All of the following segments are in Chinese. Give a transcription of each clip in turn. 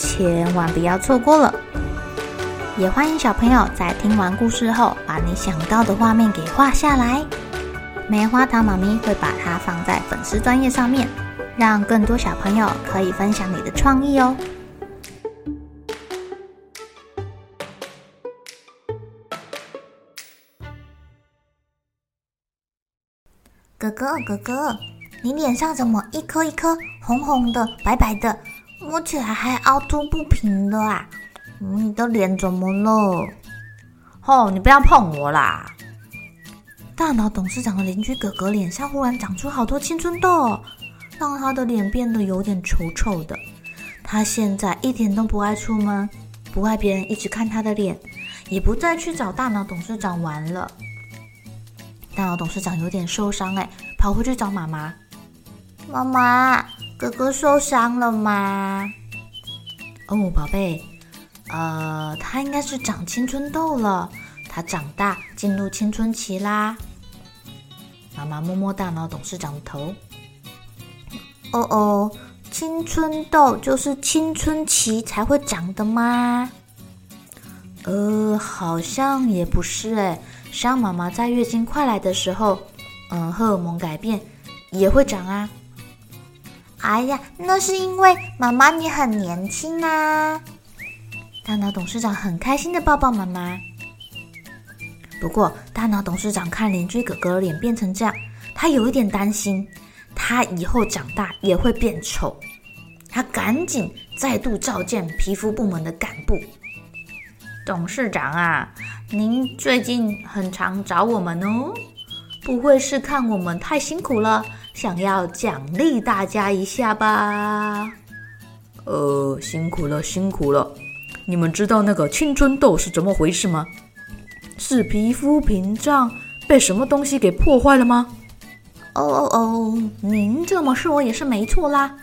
千万不要错过了！也欢迎小朋友在听完故事后，把你想到的画面给画下来。棉花糖妈咪会把它放在粉丝专页上面，让更多小朋友可以分享你的创意哦。哥哥，哥哥，你脸上怎么一颗一颗红红的、白白的？摸起来还凹凸不平的啊！你的脸怎么了？哦，你不要碰我啦！大脑董事长的邻居哥哥脸上忽然长出好多青春痘，让他的脸变得有点丑丑的。他现在一点都不爱出门，不爱别人一直看他的脸，也不再去找大脑董事长玩了。大脑董事长有点受伤，哎，跑回去找妈妈。妈妈。哥哥受伤了吗？哦，宝贝，呃，他应该是长青春痘了。他长大进入青春期啦。妈妈摸摸大脑董事长的头。哦哦，青春痘就是青春期才会长的吗？呃，好像也不是哎。像妈妈在月经快来的时候，嗯、呃，荷尔蒙改变也会长啊。哎呀，那是因为妈妈你很年轻啊！大脑董事长很开心的抱抱妈妈。不过，大脑董事长看邻居哥哥脸变成这样，他有一点担心，他以后长大也会变丑。他赶紧再度召见皮肤部门的干部。董事长啊，您最近很常找我们哦，不会是看我们太辛苦了？想要奖励大家一下吧？呃，辛苦了，辛苦了。你们知道那个青春痘是怎么回事吗？是皮肤屏障被什么东西给破坏了吗？哦哦哦，您这么说也是没错啦。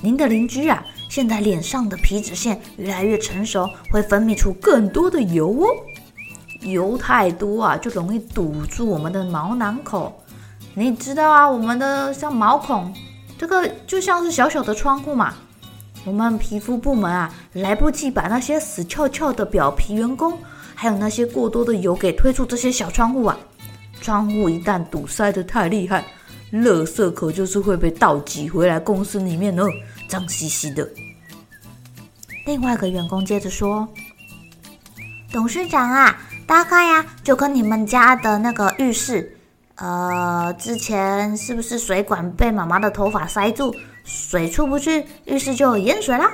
您的邻居啊，现在脸上的皮脂腺越来越成熟，会分泌出更多的油哦。油太多啊，就容易堵住我们的毛囊口。你知道啊，我们的像毛孔，这个就像是小小的窗户嘛。我们皮肤部门啊，来不及把那些死翘翘的表皮员工，还有那些过多的油给推出这些小窗户啊。窗户一旦堵塞得太厉害，垃圾可就是会被倒挤回来公司里面呢，脏兮兮的。另外一个员工接着说：“董事长啊，大概呀，就跟你们家的那个浴室。”呃，之前是不是水管被妈妈的头发塞住，水出不去，浴室就有淹水啦？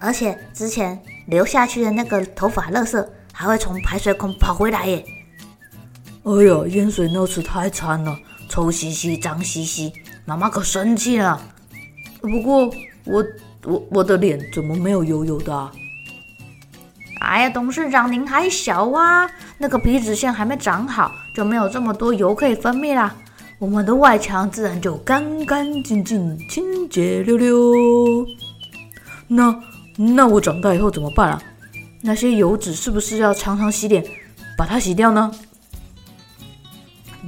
而且之前流下去的那个头发垃圾还会从排水孔跑回来耶！哎呀，淹水那次太惨了，臭兮兮、脏兮兮，妈妈可生气了。不过我我我的脸怎么没有油油的啊？哎呀，董事长您还小啊，那个皮脂腺还没长好，就没有这么多油可以分泌啦。我们的外墙自然就干干净净、清洁溜溜。那那我长大以后怎么办啊？那些油脂是不是要常常洗脸，把它洗掉呢？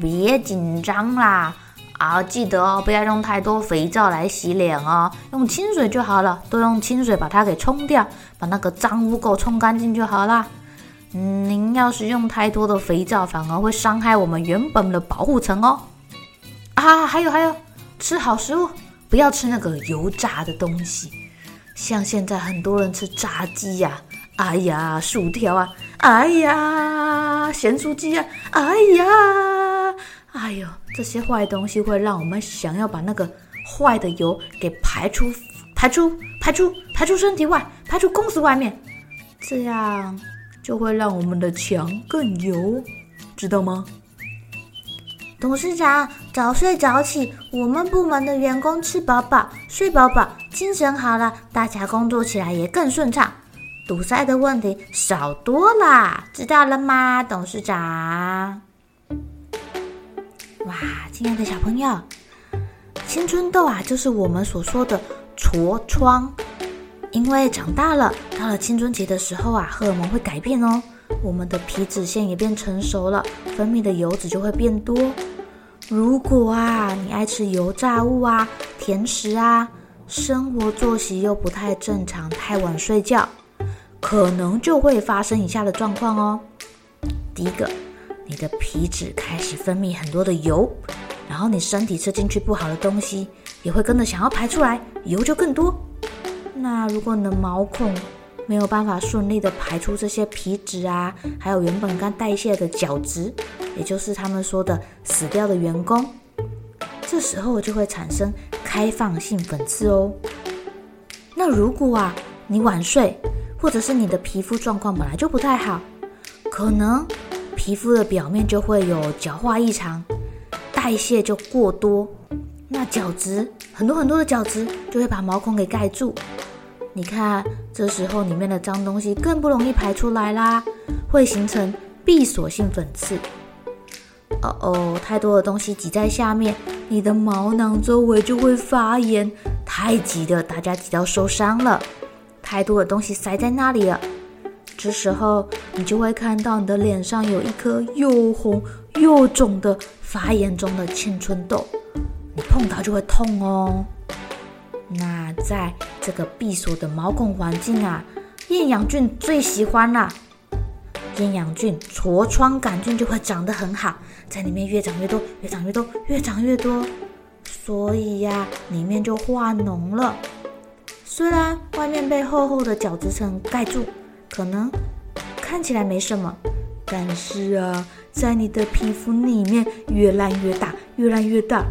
别紧张啦。啊，记得哦，不要用太多肥皂来洗脸哦，用清水就好了。多用清水把它给冲掉，把那个脏污垢冲干净就好啦。您要是用太多的肥皂，反而会伤害我们原本的保护层哦。啊，还有还有，吃好食物，不要吃那个油炸的东西。像现在很多人吃炸鸡呀，哎呀，薯条啊，哎呀，咸酥鸡啊，哎呀，哎呦。这些坏东西会让我们想要把那个坏的油给排出、排出、排出、排出身体外，排出公司外面，这样就会让我们的墙更油，知道吗？董事长，早睡早起，我们部门的员工吃饱饱、睡饱饱，精神好了，大家工作起来也更顺畅。堵塞的问题少多了，知道了吗，董事长？哇，亲爱的小朋友，青春痘啊，就是我们所说的痤疮。因为长大了，到了青春期的时候啊，荷尔蒙会改变哦，我们的皮脂腺也变成熟了，分泌的油脂就会变多。如果啊，你爱吃油炸物啊、甜食啊，生活作息又不太正常，太晚睡觉，可能就会发生以下的状况哦。第一个，你的皮脂开始分泌很多的油，然后你身体吃进去不好的东西，也会跟着想要排出来，油就更多。那如果你的毛孔没有办法顺利的排出这些皮脂啊，还有原本该代谢的角质，也就是他们说的死掉的员工，这时候就会产生开放性粉刺哦。那如果啊你晚睡，或者是你的皮肤状况本来就不太好，可能皮肤的表面就会有角化异常，代谢就过多，那角质很多很多的角质就会把毛孔给盖住。你看，这时候里面的脏东西更不容易排出来啦，会形成闭锁性粉刺。哦哦，太多的东西挤在下面，你的毛囊周围就会发炎。太挤了，大家挤到受伤了。太多的东西塞在那里了，这时候你就会看到你的脸上有一颗又红又肿的发炎中的青春痘，你碰到就会痛哦。那在这个闭锁的毛孔环境啊，厌氧菌最喜欢了。厌氧菌、痤疮杆菌就会长得很好，在里面越长越多，越长越多，越长越多。所以呀、里面就化脓了。虽然外面被厚厚的角质层盖住，可能看起来没什么，但是啊，在你的皮肤里面越烂越大，越烂越大。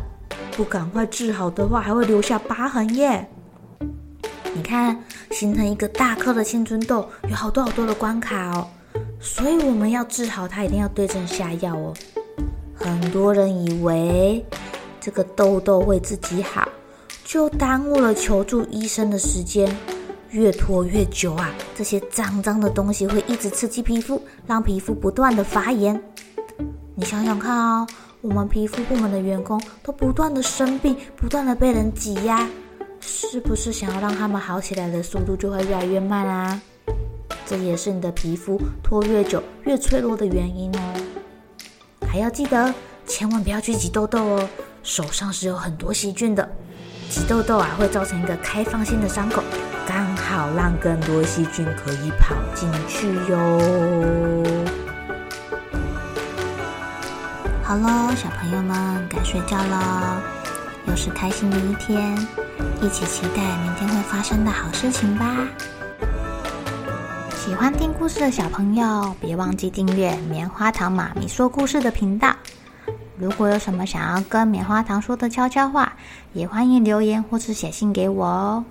不赶快治好的话，还会留下疤痕耶。你看，形成一个大颗的青春痘，有好多好多的关卡哦。所以我们要治好它，一定要对症下药哦。很多人以为这个痘痘会自己好，就耽误了求助医生的时间。越拖越久啊，这些脏脏的东西会一直刺激皮肤，让皮肤不断的发炎。你想想看哦。我们皮肤部门的员工都不断的生病，不断的被人挤压，是不是想要让他们好起来的速度就会越来越慢啊？这也是你的皮肤拖越久越脆弱的原因哦。还要记得，千万不要去挤痘痘哦，手上是有很多细菌的，挤痘痘啊会造成一个开放性的伤口，刚好让更多细菌可以跑进去哟。好喽，小朋友们该睡觉了，又是开心的一天，一起期待明天会发生的好事情吧。喜欢听故事的小朋友，别忘记订阅棉花糖妈咪说故事的频道。如果有什么想要跟棉花糖说的悄悄话，也欢迎留言或是写信给我哦。